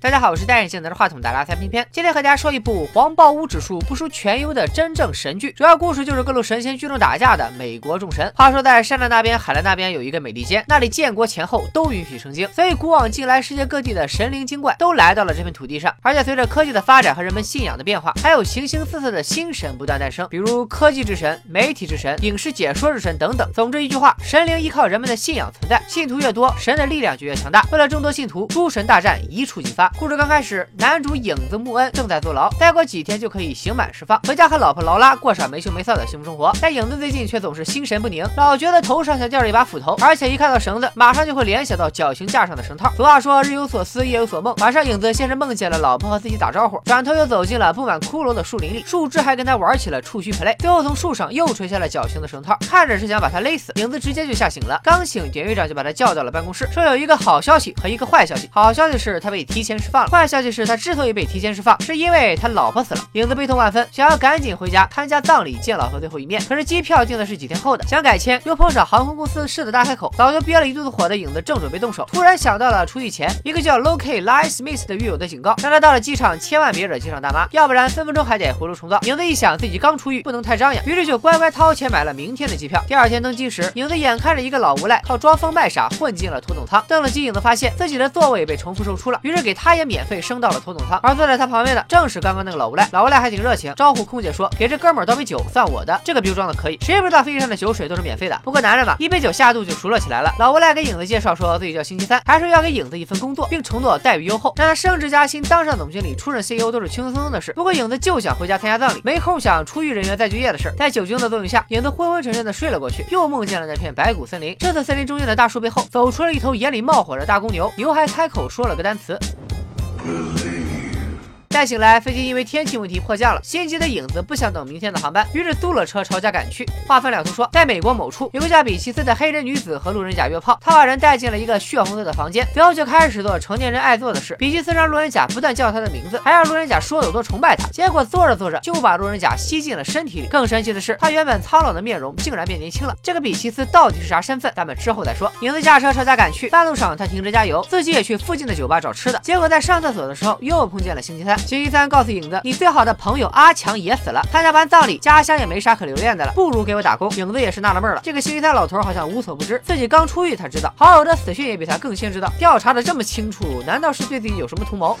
大家好，我是戴眼镜拿着话筒的拉塞偏偏，今天和大家说一部黄暴污指数不输全优的真正神剧。主要故事就是各路神仙聚众打架的美国众神。话说在山的那边、海的那边有一个美利坚，那里建国前后都允许成精，所以古往今来世界各地的神灵精怪都来到了这片土地上。而且随着科技的发展和人们信仰的变化，还有形形色色的新神不断诞生，比如科技之神、媒体之神、影视解说之神等等。总之一句话，神灵依靠人们的信仰存在，信徒越多，神的力量就越强大。为了争夺信徒，诸神大战一触即发。故事刚开始，男主影子穆恩正在坐牢，再过几天就可以刑满释放，回家和老婆劳拉过上没羞没臊的幸福生活。但影子最近却总是心神不宁，老觉得头上像吊着一把斧头，而且一看到绳子，马上就会联想到绞刑架上的绳套。俗话说日有所思，夜有所梦。晚上，影子先是梦见了老婆和自己打招呼，转头又走进了布满骷髅的树林里，树枝还跟他玩起了触须 play，最后从树上又垂下了绞刑的绳套，看着是想把他勒死。影子直接就吓醒了，刚醒，典狱长就把他叫到了办公室，说有一个好消息和一个坏消息。好消息是他被提前释放了，坏消息是。他之所以被提前释放，是因为他老婆死了。影子悲痛万分，想要赶紧回家参加葬礼，见老婆最后一面。可是机票订的是几天后的，想改签又碰上航空公司狮子大开口。早就憋了一肚子火的影子正准备动手，突然想到了出狱前一个叫 Loki Lie Smith 的狱友的警告，让他到了机场千万别惹机场大妈，要不然分分钟还得回炉重造。影子一想自己刚出狱，不能太张扬，于是就乖乖掏钱买了明天的机票。第二天登机时，影子眼看着一个老无赖靠装疯卖傻混进了头等舱，登了机，影子发现自己的座位被重复售出了，于是给他他也免费升到了头等舱，而坐。在他旁边的正是刚刚那个老无赖，老无赖还挺热情，招呼空姐说：“给这哥们儿倒杯酒，算我的。”这个逼装的可以，谁不知道飞机上的酒水都是免费的？不过男人嘛，一杯酒下肚就熟络起来了。老无赖给影子介绍说自己叫星期三，还说要给影子一份工作，并承诺待遇优厚，让他升职加薪，当上总经理，出任 CEO 都是轻轻松松的事。不过影子就想回家参加葬礼，没空想出狱人员再就业的事。在酒精的作用下，影子昏昏沉沉的睡了过去，又梦见了那片白骨森林。这次森林中间的大树背后，走出了一头眼里冒火的大公牛，牛还开口说了个单词。Amen. 再醒来，飞机因为天气问题迫降了。心急的影子不想等明天的航班，于是租了车朝家赶去。话分两头说，在美国某处有个叫比奇斯的黑人女子和路人甲约炮，他把人带进了一个血红色的房间，随后就开始做成年人爱做的事。比奇斯让路人甲不断叫他的名字，还让路人甲说有多崇拜他。结果做着做着就把路人甲吸进了身体里。更神奇的是，他原本苍老的面容竟然变年轻了。这个比奇斯到底是啥身份？咱们之后再说。影子驾车朝家赶去，半路上他停车加油，自己也去附近的酒吧找吃的。结果在上厕所的时候又碰见了星期三。星期三告诉影子，你最好的朋友阿强也死了，参加完葬礼，家乡也没啥可留恋的了，不如给我打工。影子也是纳了闷了，这个星期三老头好像无所不知，自己刚出狱，才知道好友的死讯也比他更先知道，调查的这么清楚，难道是对自己有什么图谋？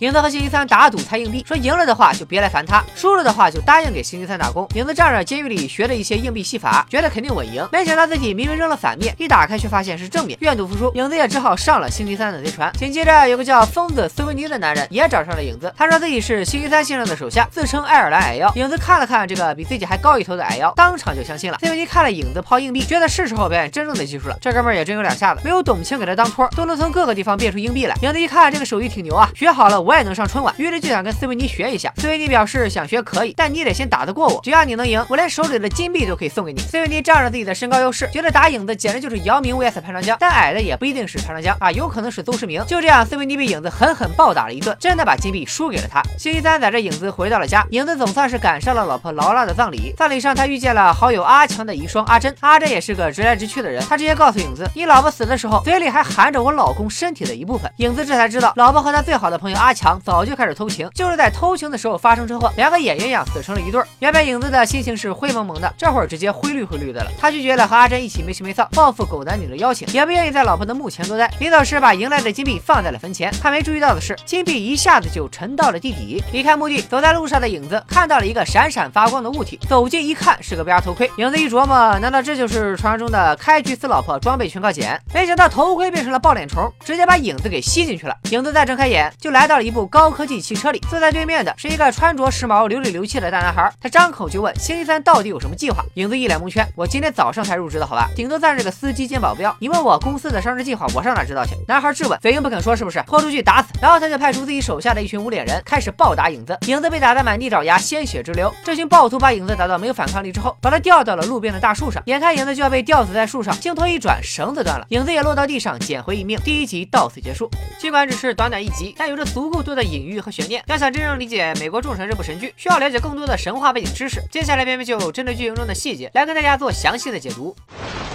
影子和星期三打赌猜硬币，说赢了的话就别来烦他，输了的话就答应给星期三打工。影子仗着监狱里学的一些硬币戏法，觉得肯定稳赢。没想到自己明明扔了反面，一打开却发现是正面。愿赌服输，影子也只好上了星期三的贼船。紧接着，有个叫疯子斯维尼的男人也找上了影子，他说自己是星期三先生的手下，自称爱尔兰矮妖。影子看了看这个比自己还高一头的矮妖，当场就相信了。斯维尼看了影子抛硬币，觉得是时候表演真正的技术了。这哥们儿也真有两下子，没有董卿给他当托，都能从各个地方变出硬币来。影子一看这个手艺挺牛啊，学好了我我也能上春晚。于是就想跟斯维尼学一下。斯维尼表示想学可以，但你得先打得过我。只要你能赢，我连手里的金币都可以送给你。斯维尼仗着自己的身高优势，觉得打影子简直就是姚明 vs 潘长江。但矮的也不一定是潘长江啊，有可能是邹市明。就这样，斯维尼被影子狠狠暴打了一顿，真的把金币输给了他。星期三载着影子回到了家，影子总算是赶上了老婆劳拉的葬礼。葬礼上，他遇见了好友阿强的遗孀阿珍。阿珍也是个直来直去的人，他直接告诉影子，你老婆死的时候，嘴里还含着我老公身体的一部分。影子这才知道，老婆和他最好的朋友阿强早就开始偷情，就是在。偷情的时候发生车祸，两个也鸳鸯死成了一对。原本影子的心情是灰蒙蒙的，这会儿直接灰绿灰绿的了。他拒绝了和阿珍一起没羞没臊报复狗男女的邀请，也不愿意在老婆的墓前多待。临走时把赢来的金币放在了坟前，他没注意到的是，金币一下子就沉到了地底。离开墓地，走在路上的影子看到了一个闪闪发光的物体，走近一看是个 VR 头盔。影子一琢磨，难道这就是传说中的开局死老婆装备全靠捡？没想到头盔变成了爆脸虫，直接把影子给吸进去了。影子再睁开眼，就来到了一一部高科技汽车里，坐在对面。的是一个穿着时髦、流里流气的大男孩，他张口就问星期三到底有什么计划。影子一脸蒙圈，我今天早上才入职的，好吧，顶多算是个司机兼保镖。你问我公司的升职计划，我上哪知道去？男孩质问，嘴硬不肯说，是不是？拖出去打死。然后他就派出自己手下的一群无脸人，开始暴打影子。影子被打得满地找牙，鲜血直流。这群暴徒把影子打到没有反抗力之后，把他吊到了路边的大树上。眼看影子就要被吊死在树上，镜头一转，绳子断了，影子也落到地上，捡回一命。第一集到此结束。尽管只是短短一集，但有着足够多的隐喻和悬念。要想真正理解美国众神这部神剧，需要了解更多的神话背景知识。接下来，边边就针对剧情中的细节来跟大家做详细的解读。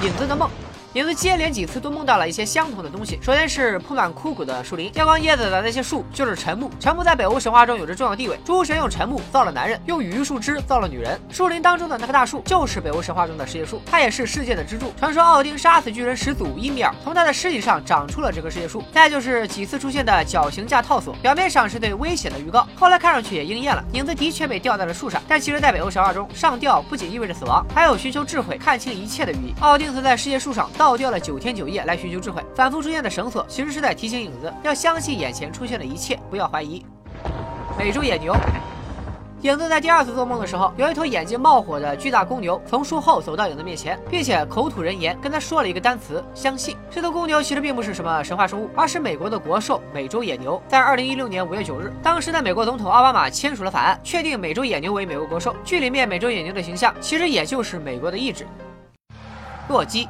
影子的梦。影子接连几次都梦到了一些相同的东西。首先是铺满枯骨的树林，掉光叶子的那些树就是沉木。沉木在北欧神话中有着重要地位，诸神用沉木造了男人，用榆树枝造了女人。树林当中的那棵大树就是北欧神话中的世界树，它也是世界的支柱。传说奥丁杀死巨人始祖伊米尔，从他的尸体上长出了这棵世界树。再就是几次出现的绞刑架套索，表面上是对危险的预告，后来看上去也应验了。影子的确被吊在了树上，但其实，在北欧神话中，上吊不仅意味着死亡，还有寻求智慧、看清一切的寓意。奥丁曾在世界树上倒掉了九天九夜来寻求智慧，反复出现的绳索其实是在提醒影子要相信眼前出现的一切，不要怀疑。美洲野牛。影子在第二次做梦的时候，有一头眼睛冒火的巨大公牛从树后走到影子面前，并且口吐人言，跟他说了一个单词：相信。这头公牛其实并不是什么神话生物，而是美国的国兽——美洲野牛。在二零一六年五月九日，当时的美国总统奥巴马签署了法案，确定美洲野牛为美国国兽。剧里面美洲野牛的形象，其实也就是美国的意志。洛基。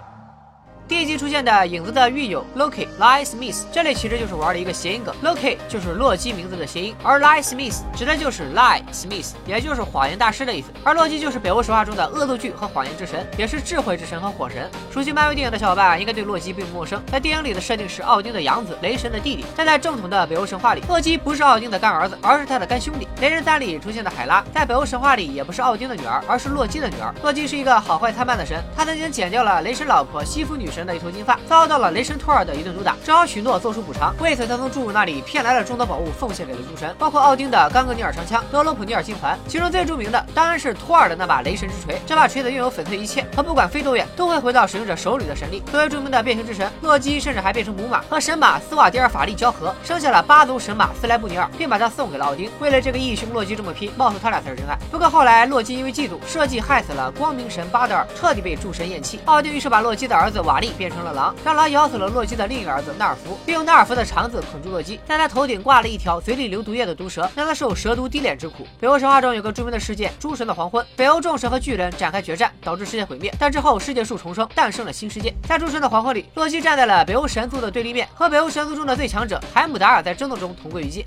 第一集出现的影子的狱友 Loki Lie Smith，这里其实就是玩了一个谐音梗，Loki 就是洛基名字的谐音，而 Lie Smith 指的就是 Lie Smith，也就是谎言大师的意思。而洛基就是北欧神话中的恶作剧和谎言之神，也是智慧之神和火神。熟悉漫威电影的小伙伴应该对洛基并不陌生，在电影里的设定是奥丁的养子，雷神的弟弟。但在正统的北欧神话里，洛基不是奥丁的干儿子，而是他的干兄弟。雷神三里出现的海拉，在北欧神话里也不是奥丁的女儿，而是洛基的女儿。洛基是一个好坏参半的神，他曾经剪掉了雷神老婆西弗女神的一头金发。遭到了雷神托尔的一顿毒打，只好许诺做出补偿。为此，他从侏儒那里骗来了众多宝物，奉献给了诸神，包括奥丁的冈格尼尔长枪、德罗普尼尔金环。其中最著名的当然是托尔的那把雷神之锤。这把锤子拥有粉碎一切和不管飞多远都会回到使用者手里的神力。作为著名的变形之神，洛基甚至还变成母马，和神马斯瓦迪尔法力交合，生下了八足神马斯莱布尼尔，并把他送给了奥丁。为了这个义兄，洛基这么拼，貌似他俩才是真爱。不过后来，洛基因为嫉妒，设计害死了光明神巴德尔，彻底被诸神厌弃。奥丁于是把洛基的儿子瓦利变成了狼，让狼咬死了洛。基的另一个儿子纳尔福，并用纳尔福的肠子捆住洛基，在他头顶挂了一条嘴里流毒液的毒蛇，让他受蛇毒滴脸之苦。北欧神话中有个著名的事件——诸神的黄昏，北欧众神和巨人展开决战，导致世界毁灭。但之后世界树重生，诞生了新世界。在诸神的黄昏里，洛基站在了北欧神族的对立面，和北欧神族中的最强者海姆达尔在争斗中同归于尽。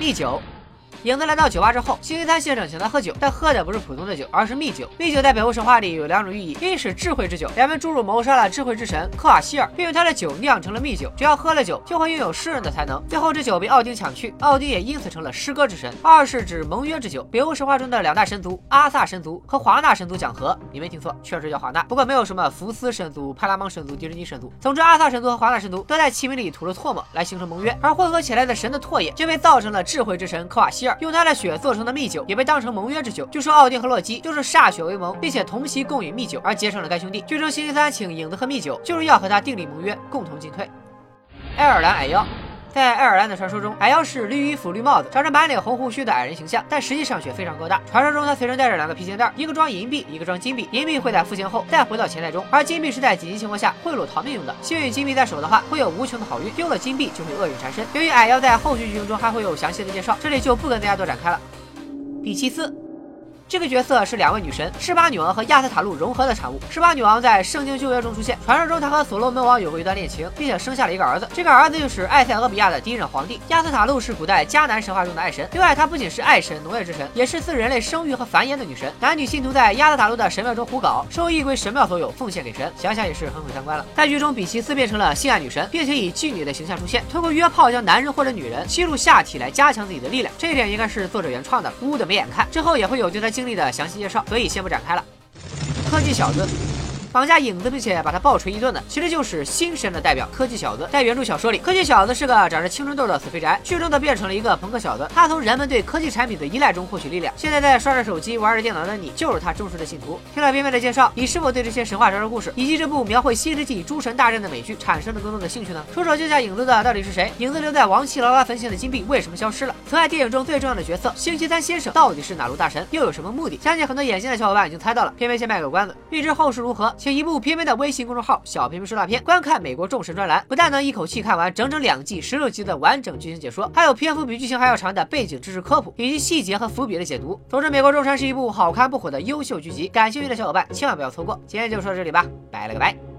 第九。影子来到酒吧之后，星期三先生请他喝酒，但喝的不是普通的酒，而是蜜酒。蜜酒在北欧神话里有两种寓意：一是智慧之酒，两名侏儒谋杀了智慧之神克瓦希尔，并用他的酒酿成了蜜酒，只要喝了酒，就会拥有诗人的才能。最后，这酒被奥丁抢去，奥丁也因此成了诗歌之神。二是指盟约之酒，北欧神话中的两大神族阿萨神族和华纳神族讲和，你没听错，确实叫华纳，不过没有什么福斯神族、派拉蒙神族、迪士尼神族。总之，阿萨神族和华纳神族都在器皿里吐了唾沫来形成盟约，而混合起来的神的唾液就被造成了智慧之神克瓦希尔，用他的血做。成的蜜酒也被当成盟约之酒。据说奥丁和洛基就是歃血为盟，并且同席共饮蜜酒而结成了该兄弟。据说星期三请影子喝蜜酒，就是要和他订立盟约，共同进退。爱尔兰矮妖。在爱尔兰的传说中，矮妖是绿衣服、绿帽子，长着满脸红胡须的矮人形象，但实际上却非常高大。传说中，他随身带着两个皮钱袋，一个装银币，一个装金币。银币会在付钱后再回到钱袋中，而金币是在紧急情况下贿赂逃命用的。幸运金币在手的话，会有无穷的好运；丢了金币，就会厄运缠身。由于矮妖在后续剧情中还会有详细的介绍，这里就不跟大家多展开了。比奇斯。这个角色是两位女神施巴女王和亚瑟塔路融合的产物。施巴女王在圣经旧约中出现，传说中她和所罗门王有过一段恋情，并且生下了一个儿子。这个儿子就是埃塞俄比亚的第一任皇帝。亚瑟塔路是古代迦南神话中的爱神，另外她不仅是爱神、农业之神，也是赐人类生育和繁衍的女神。男女信徒在亚瑟塔路的神庙中胡搞，收益归神庙所有，奉献给神。想想也是很毁三观了。在剧中，比奇斯变成了性爱女神，并且以妓女的形象出现，通过约炮将男人或者女人吸入下体来加强自己的力量。这一点应该是作者原创的，污的没眼看。之后也会有对他经历的详细介绍。所以先不展开了。科技小子。绑架影子，并且把他暴锤一顿的，其实就是新神的代表科技小子。在原著小说里，科技小子是个长着青春痘的死肥宅，剧中则变成了一个朋克小子。他从人们对科技产品的依赖中获取力量。现在在刷着手机、玩着电脑的你，就是他忠实的信徒。听了边边的介绍，你是否对这些神话传说故事以及这部描绘新世纪诸神大战的美剧产生了更多的兴趣呢？出手救下影子的到底是谁？影子留在王气劳拉坟前的金币为什么消失了？此外，电影中最重要的角色星期三先生到底是哪路大神，又有什么目的？相信很多眼尖的小伙伴已经猜到了。偏偏先卖个关子，预知后事如何，请移步偏偏的。微信公众号“小平平说大片”，观看美国众神专栏，不但能一口气看完整整两季十六集的完整剧情解说，还有篇幅比剧情还要长的背景知识科普，以及细节和伏笔的解读。总之，《美国众神》是一部好看不火的优秀剧集，感兴趣的小伙伴千万不要错过。今天就说到这里吧，拜了个拜。